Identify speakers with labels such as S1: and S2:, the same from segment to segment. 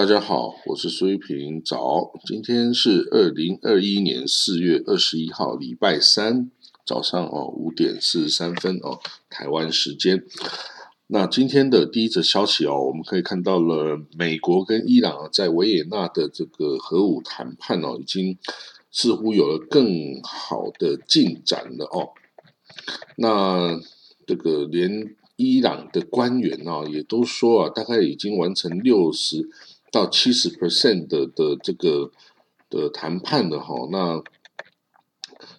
S1: 大家好，我是苏玉平。早，今天是二零二一年四月二十一号，礼拜三早上哦五点四十三分哦，台湾时间。那今天的第一则消息哦，我们可以看到了美国跟伊朗在维也纳的这个核武谈判哦，已经似乎有了更好的进展了哦。那这个连伊朗的官员啊，也都说啊，大概已经完成六十。到七十 percent 的的这个的谈判的哈，那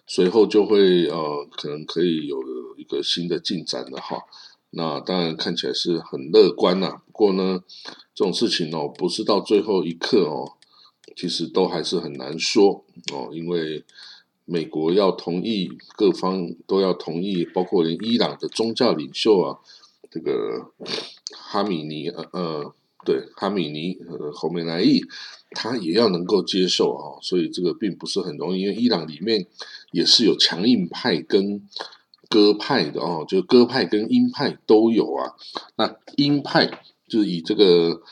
S1: 随后就会呃，可能可以有一个新的进展的哈。那当然看起来是很乐观呐。不过呢，这种事情哦，不是到最后一刻哦，其实都还是很难说哦，因为美国要同意，各方都要同意，包括连伊朗的宗教领袖啊，这个哈米尼呃呃。对，哈米尼和侯梅莱伊，他也要能够接受啊，所以这个并不是很容易，因为伊朗里面也是有强硬派跟鸽派的哦，就鸽派跟鹰派都有啊。那鹰派就是以这个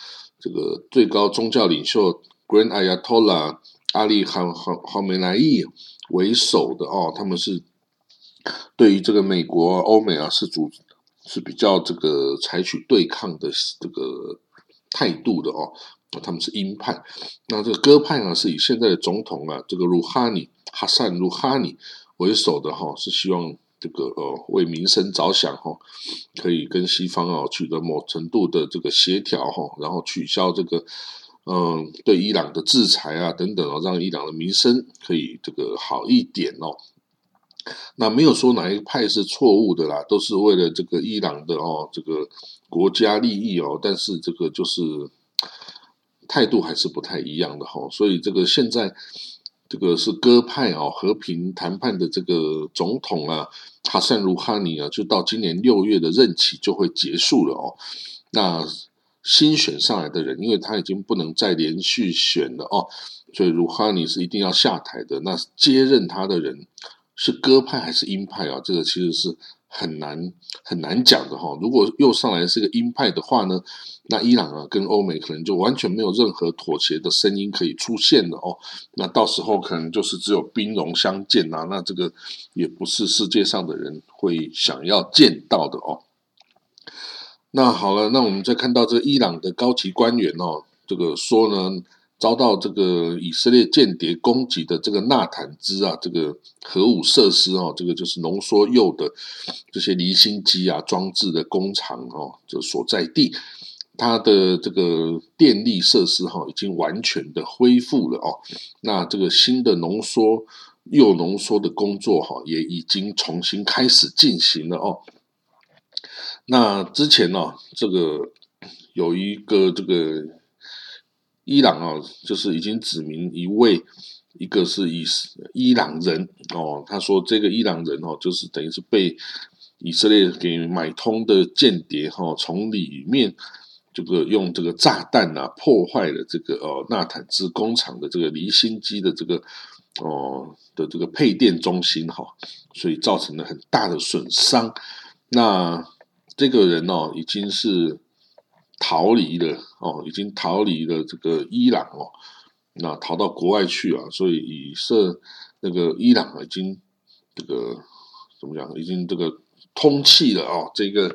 S1: 这个最高宗教领袖 Grand Ayatollah 阿里哈哈哈梅莱伊为首的哦，他们是对于这个美国、欧美啊是主是比较这个采取对抗的这个。态度的哦，他们是鹰派。那这个鸽派呢，是以现在的总统啊，这个鲁哈尼哈善鲁哈尼为首的哈，是希望这个呃为民生着想哈，可以跟西方啊取得某程度的这个协调哈，然后取消这个嗯对伊朗的制裁啊等等哦，让伊朗的民生可以这个好一点哦。那没有说哪一派是错误的啦，都是为了这个伊朗的哦，这个国家利益哦。但是这个就是态度还是不太一样的哈。所以这个现在这个是鸽派哦，和平谈判的这个总统啊，哈桑鲁哈尼啊，就到今年六月的任期就会结束了哦。那新选上来的人，因为他已经不能再连续选了哦，所以鲁哈尼是一定要下台的。那接任他的人。是鸽派还是鹰派啊？这个其实是很难很难讲的哈。如果又上来是个鹰派的话呢，那伊朗啊跟欧美可能就完全没有任何妥协的声音可以出现了哦。那到时候可能就是只有兵戎相见呐。那这个也不是世界上的人会想要见到的哦。那好了，那我们再看到这伊朗的高级官员哦，这个说呢。遭到这个以色列间谍攻击的这个纳坦兹啊，这个核武设施哦，这个就是浓缩铀的这些离心机啊装置的工厂哦，这所在地，它的这个电力设施哈已经完全的恢复了哦。那这个新的浓缩铀浓缩的工作哈也已经重新开始进行了哦。那之前呢，这个有一个这个。伊朗啊，就是已经指明一位，一个是以伊朗人哦，他说这个伊朗人哦，就是等于是被以色列给买通的间谍哈，从里面这个用这个炸弹啊破坏了这个哦纳坦兹工厂的这个离心机的这个哦的这个配电中心哈，所以造成了很大的损伤。那这个人哦，已经是。逃离了哦，已经逃离了这个伊朗哦，那逃到国外去啊，所以以色那个伊朗已经这个怎么讲，已经这个通气了哦，这个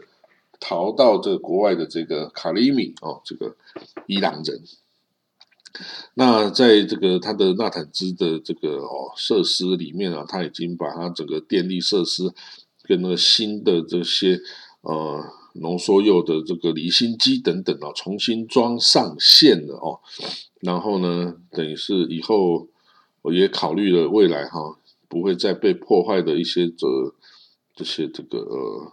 S1: 逃到这个国外的这个卡里米哦，这个伊朗人，那在这个他的纳坦兹的这个哦设施里面啊，他已经把他整个电力设施跟那个新的这些呃。浓缩铀的这个离心机等等啊，重新装上线了哦。然后呢，等于是以后我也考虑了未来哈，不会再被破坏的一些这这些这个呃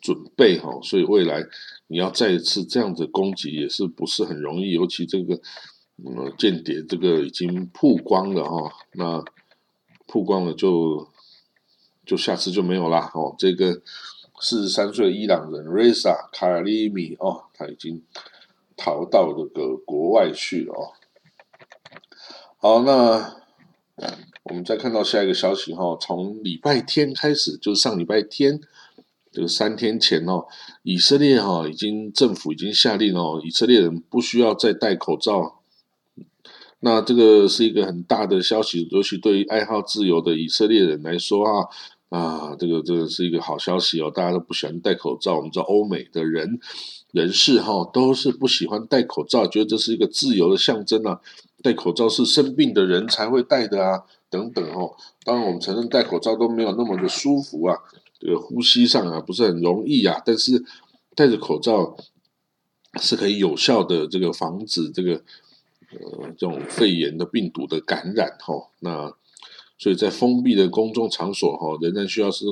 S1: 准备哈。所以未来你要再一次这样子攻击也是不是很容易，尤其这个呃间谍这个已经曝光了哈，那曝光了就就下次就没有啦哦，这个。四十三岁伊朗人 Reza Karimi 哦，他已经逃到这个国外去了哦。好，那我们再看到下一个消息哈，从礼拜天开始，就是上礼拜天这个三天前哦，以色列哈已经政府已经下令哦，以色列人不需要再戴口罩。那这个是一个很大的消息，尤其对于爱好自由的以色列人来说啊，啊，这个这个是一个好消息哦。大家都不喜欢戴口罩，我们知道欧美的人人士哈都是不喜欢戴口罩，觉得这是一个自由的象征啊。戴口罩是生病的人才会戴的啊，等等哦。当然，我们承认戴口罩都没有那么的舒服啊。这个呼吸上啊不是很容易啊，但是戴着口罩是可以有效的这个防止这个呃这种肺炎的病毒的感染哈。那所以在封闭的公众场所哈，仍然需要是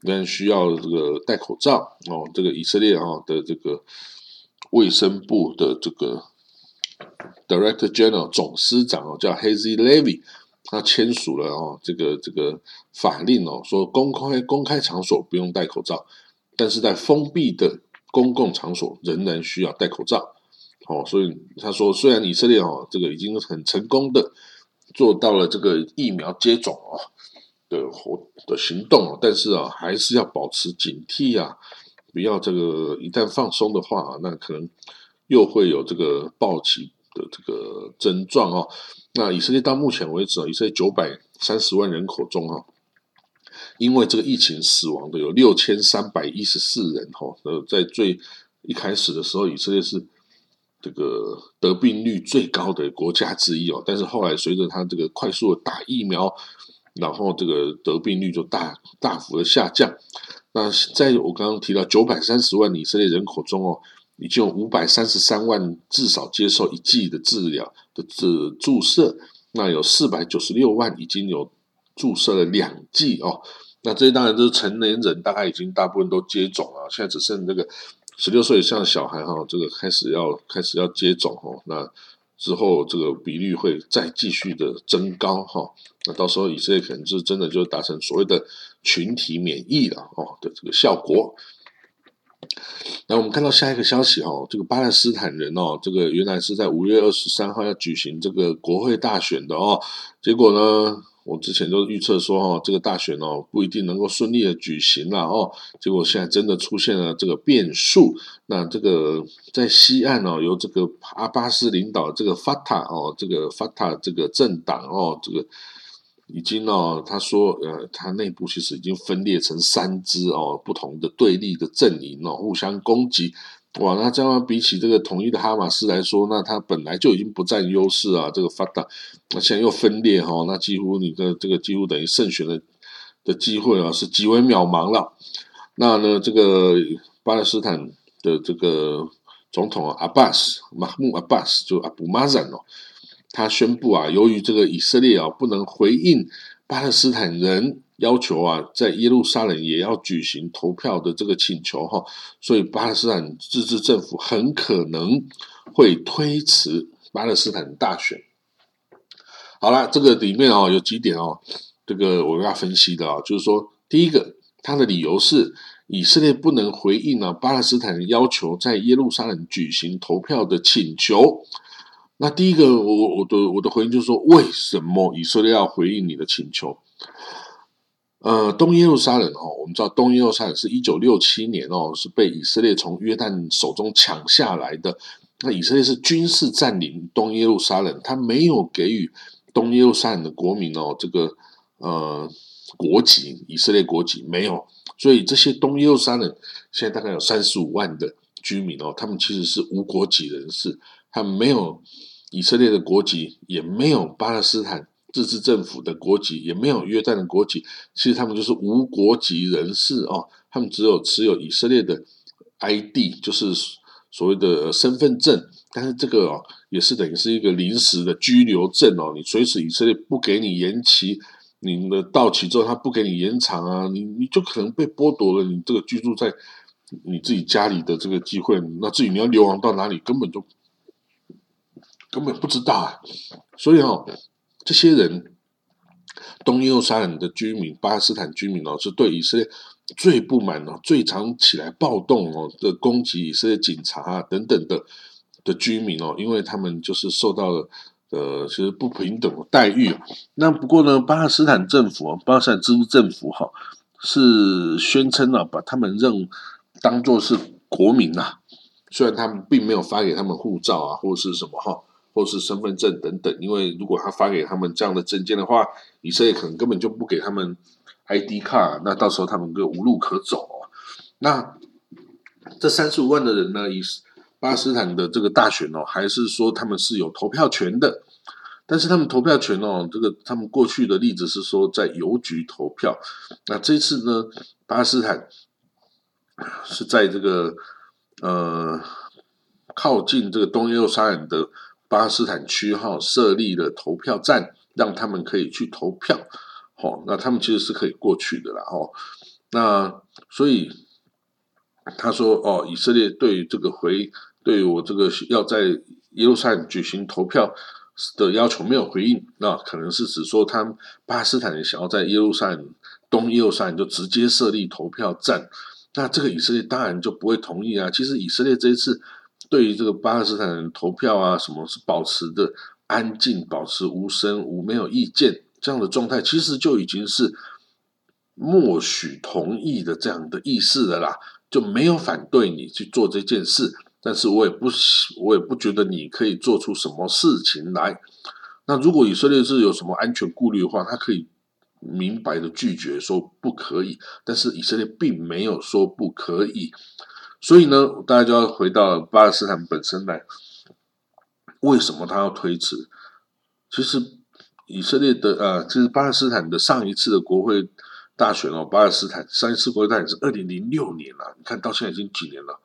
S1: 仍然需要这个戴口罩哦。这个以色列啊的这个卫生部的这个 Director General 总司长哦，叫 Hazy Levy。他签署了哦，这个这个法令哦，说公开公开场所不用戴口罩，但是在封闭的公共场所仍然需要戴口罩。哦，所以他说，虽然以色列哦，这个已经很成功的做到了这个疫苗接种哦的活的行动，但是啊，还是要保持警惕啊，不要这个一旦放松的话，那可能又会有这个暴起的这个症状哦。那以色列到目前为止啊，以色列九百三十万人口中哈，因为这个疫情死亡的有六千三百一十四人哈。呃，在最一开始的时候，以色列是这个得病率最高的国家之一哦。但是后来随着他这个快速的打疫苗，然后这个得病率就大大幅的下降。那在我刚刚提到九百三十万以色列人口中哦。已经有五百三十三万至少接受一剂的治疗的这注射，那有四百九十六万已经有注射了两剂哦。那这些当然都是成年人，大概已经大部分都接种了，现在只剩这个十六岁以上的小孩哈，这个开始要开始要接种哦。那之后这个比率会再继续的增高哈。那到时候以色列可能是真的就达成所谓的群体免疫了哦的这个效果。那我们看到下一个消息哦，这个巴勒斯坦人哦，这个原来是在五月二十三号要举行这个国会大选的哦，结果呢，我之前就预测说哦，这个大选哦不一定能够顺利的举行了哦，结果现在真的出现了这个变数。那这个在西岸哦，由这个阿巴斯领导这个法塔哦，这个法塔这个政党哦，这个。已经哦，他说，呃，他内部其实已经分裂成三支哦，不同的对立的阵营哦，互相攻击。哇，那这样比起这个统一的哈马斯来说，那他本来就已经不占优势啊。这个发达，那现在又分裂哈，那几乎你的这个几乎等于胜选的的机会啊，是极为渺茫了。那呢，这个巴勒斯坦的这个总统阿巴斯马木阿巴斯就阿布马赞哦。他宣布啊，由于这个以色列啊不能回应巴勒斯坦人要求啊，在耶路撒冷也要举行投票的这个请求哈，所以巴勒斯坦自治政府很可能会推迟巴勒斯坦大选。好了，这个里面哦有几点哦，这个我要分析的啊，就是说，第一个，他的理由是以色列不能回应啊巴勒斯坦要求在耶路撒冷举行投票的请求。那第一个，我我的我的回应就是说，为什么以色列要回应你的请求？呃，东耶路撒冷哦，我们知道东耶路撒冷是一九六七年哦，是被以色列从约旦手中抢下来的。那以色列是军事占领东耶路撒冷，他没有给予东耶路撒冷的国民哦这个呃国籍，以色列国籍没有，所以这些东耶路撒冷现在大概有三十五万的居民哦，他们其实是无国籍人士。他们没有以色列的国籍，也没有巴勒斯坦自治政府的国籍，也没有约旦的国籍。其实他们就是无国籍人士哦，他们只有持有以色列的 ID，就是所谓的身份证。但是这个哦，也是等于是一个临时的居留证哦。你随时以色列不给你延期，你的到期之后他不给你延长啊，你你就可能被剥夺了你这个居住在你自己家里的这个机会。那至于你要流亡到哪里，根本就。根本不知道啊，所以哦，这些人东耶路撒冷的居民、巴勒斯坦居民哦，是对以色列最不满哦、最常起来暴动哦的攻击以色列警察啊等等的的居民哦，因为他们就是受到了呃其实不平等的待遇。那不过呢，巴勒斯坦政府、巴勒斯坦自治政府哈是宣称啊，把他们认当做是国民啊，虽然他们并没有发给他们护照啊，或是什么哈，或是身份证等等，因为如果他发给他们这样的证件的话，以色列可能根本就不给他们 ID 卡，那到时候他们就无路可走。那这三十五万的人呢，以巴斯坦的这个大选哦，还是说他们是有投票权的？但是他们投票权哦，这个他们过去的例子是说在邮局投票。那这次呢，巴斯坦是在这个呃靠近这个东耶路撒冷的巴勒斯坦区哈设立了投票站，让他们可以去投票。好，那他们其实是可以过去的啦。哦，那所以他说哦，以色列对这个回对我这个要在耶路撒冷举行投票。的要求没有回应，那可能是指说，他巴勒斯坦人想要在耶路撒冷东耶路撒冷就直接设立投票站，那这个以色列当然就不会同意啊。其实以色列这一次对于这个巴勒斯坦人投票啊，什么是保持的安静，保持无声无没有意见这样的状态，其实就已经是默许同意的这样的意思的啦，就没有反对你去做这件事。但是我也不，我也不觉得你可以做出什么事情来。那如果以色列是有什么安全顾虑的话，他可以明白的拒绝说不可以。但是以色列并没有说不可以，所以呢，大家就要回到巴勒斯坦本身来。为什么他要推迟？其实以色列的呃，就是巴勒斯坦的上一次的国会大选哦，巴勒斯坦上一次国会大选是二零零六年了，你看到现在已经几年了。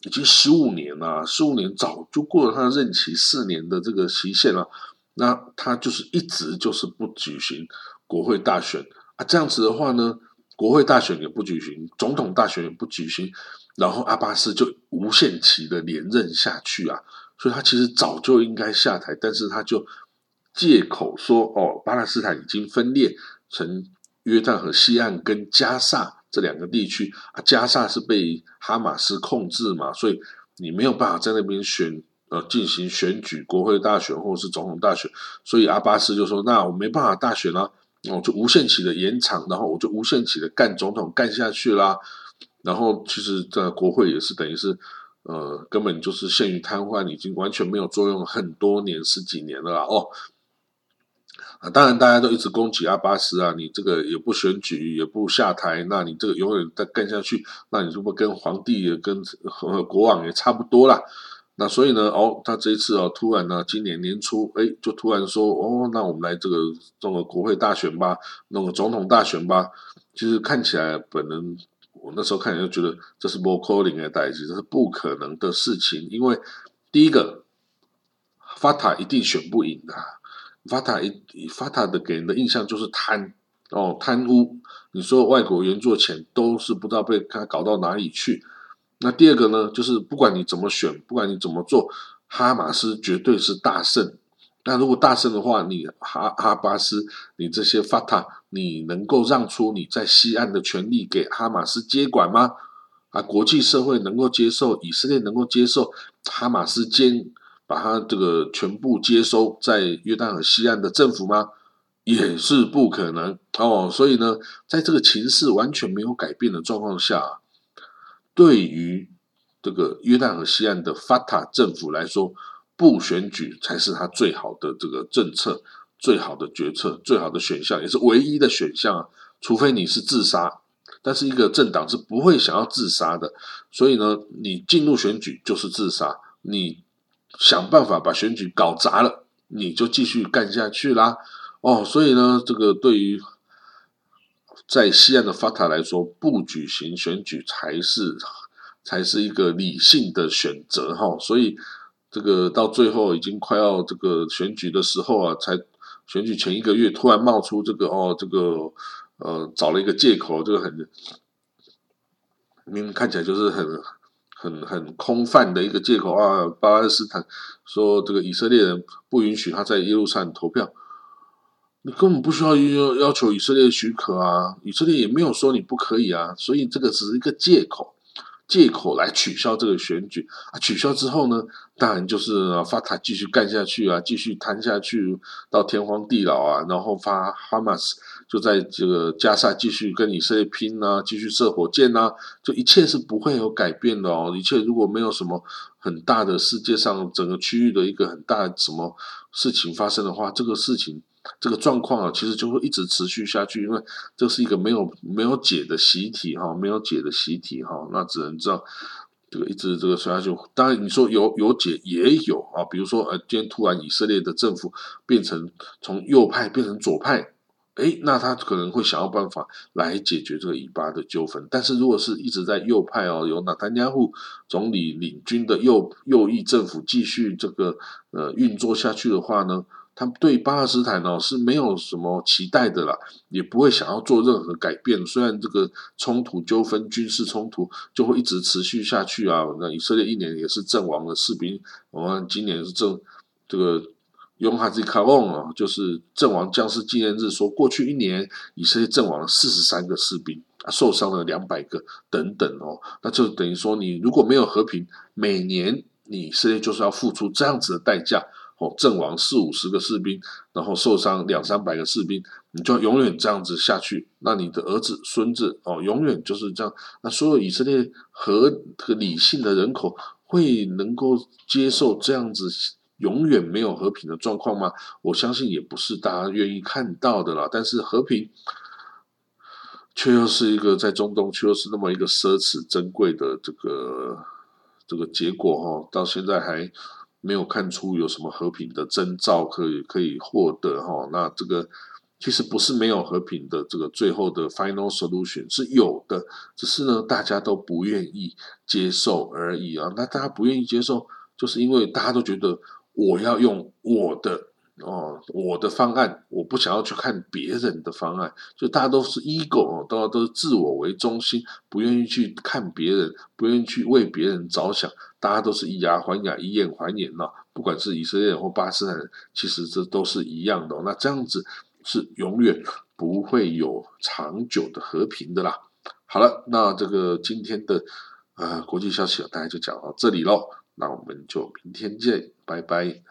S1: 已经十五年了，十五年早就过了他任期四年的这个期限了。那他就是一直就是不举行国会大选啊，这样子的话呢，国会大选也不举行，总统大选也不举行，然后阿巴斯就无限期的连任下去啊。所以他其实早就应该下台，但是他就借口说哦，巴勒斯坦已经分裂成约旦河西岸跟加萨。这两个地区啊，加萨是被哈马斯控制嘛，所以你没有办法在那边选呃进行选举国会大选或者是总统大选，所以阿巴斯就说：“那我没办法大选了，我就无限期的延长，然后我就无限期的干总统干下去啦。”然后其实在国会也是等于是呃根本就是陷于瘫痪，已经完全没有作用很多年十几年了啦哦。啊，当然，大家都一直攻击阿巴斯啊，你这个也不选举，也不下台，那你这个永远再干下去，那你是不跟皇帝也跟和国王也差不多啦？那所以呢，哦，他这一次哦，突然呢，今年年初，哎，就突然说，哦，那我们来这个弄个国会大选吧，弄个总统大选吧。其实看起来，本人我那时候看起来就觉得这是不可能的代际，这是不可能的事情，因为第一个，法塔一定选不赢的。法塔一法塔的给人的印象就是贪哦贪污，你说外国援助钱都是不知道被他搞到哪里去。那第二个呢，就是不管你怎么选，不管你怎么做，哈马斯绝对是大胜。那如果大胜的话，你哈哈巴斯，你这些法塔，你能够让出你在西岸的权利给哈马斯接管吗？啊，国际社会能够接受，以色列能够接受哈马斯监？把它这个全部接收在约旦河西岸的政府吗？也是不可能哦。所以呢，在这个情势完全没有改变的状况下，对于这个约旦河西岸的法塔政府来说，不选举才是他最好的这个政策、最好的决策、最好的选项，也是唯一的选项啊。除非你是自杀，但是一个政党是不会想要自杀的。所以呢，你进入选举就是自杀，你。想办法把选举搞砸了，你就继续干下去啦。哦，所以呢，这个对于在西岸的法塔来说，不举行选举才是才是一个理性的选择哈。所以这个到最后已经快要这个选举的时候啊，才选举前一个月突然冒出这个哦，这个呃找了一个借口，这个很明明看起来就是很。很很空泛的一个借口啊！巴勒斯坦说这个以色列人不允许他在耶路撒冷投票，你根本不需要要要求以色列许可啊！以色列也没有说你不可以啊，所以这个只是一个借口。借口来取消这个选举啊。取消之后呢，当然就是发塔继续干下去啊，继续谈下去到天荒地老啊。然后发哈马斯就在这个加沙继续跟以色列拼啊，继续射火箭啊，就一切是不会有改变的哦。一切如果没有什么很大的世界上整个区域的一个很大什么事情发生的话，这个事情。这个状况啊，其实就会一直持续下去，因为这是一个没有没有解的习题哈，没有解的习题哈，那只能这样这个一直这个说下去。当然你说有有解也有啊，比如说呃，今天突然以色列的政府变成从右派变成左派，哎，那他可能会想要办法来解决这个以巴的纠纷。但是如果是一直在右派哦，由纳坦加户总理领军的右右翼政府继续这个呃运作下去的话呢？他对巴勒斯坦呢是没有什么期待的啦，也不会想要做任何改变。虽然这个冲突纠纷、军事冲突就会一直持续下去啊。那以色列一年也是阵亡的士兵，我们今年是阵这个永哈兹卡翁啊，就是阵亡将士纪念日，说过去一年以色列阵亡了四十三个士兵，受伤了两百个等等哦。那就等于说，你如果没有和平，每年以色列就是要付出这样子的代价。哦，阵亡四五十个士兵，然后受伤两三百个士兵，你就永远这样子下去，那你的儿子、孙子哦，永远就是这样。那所有以色列和和理性的人口会能够接受这样子永远没有和平的状况吗？我相信也不是大家愿意看到的啦。但是和平却又是一个在中东却又是那么一个奢侈珍贵的这个这个结果哈，到现在还。没有看出有什么和平的征兆可以可以获得哈，那这个其实不是没有和平的这个最后的 final solution 是有的，只是呢大家都不愿意接受而已啊。那大家不愿意接受，就是因为大家都觉得我要用我的。哦，我的方案，我不想要去看别人的方案，就大家都是 ego 哦，都都是自我为中心，不愿意去看别人，不愿意去为别人着想，大家都是以牙还牙，以眼还眼呐。不管是以色列人或巴勒斯坦人，其实这都是一样的。那这样子是永远不会有长久的和平的啦。好了，那这个今天的呃国际消息大家就讲到这里喽，那我们就明天见，拜拜。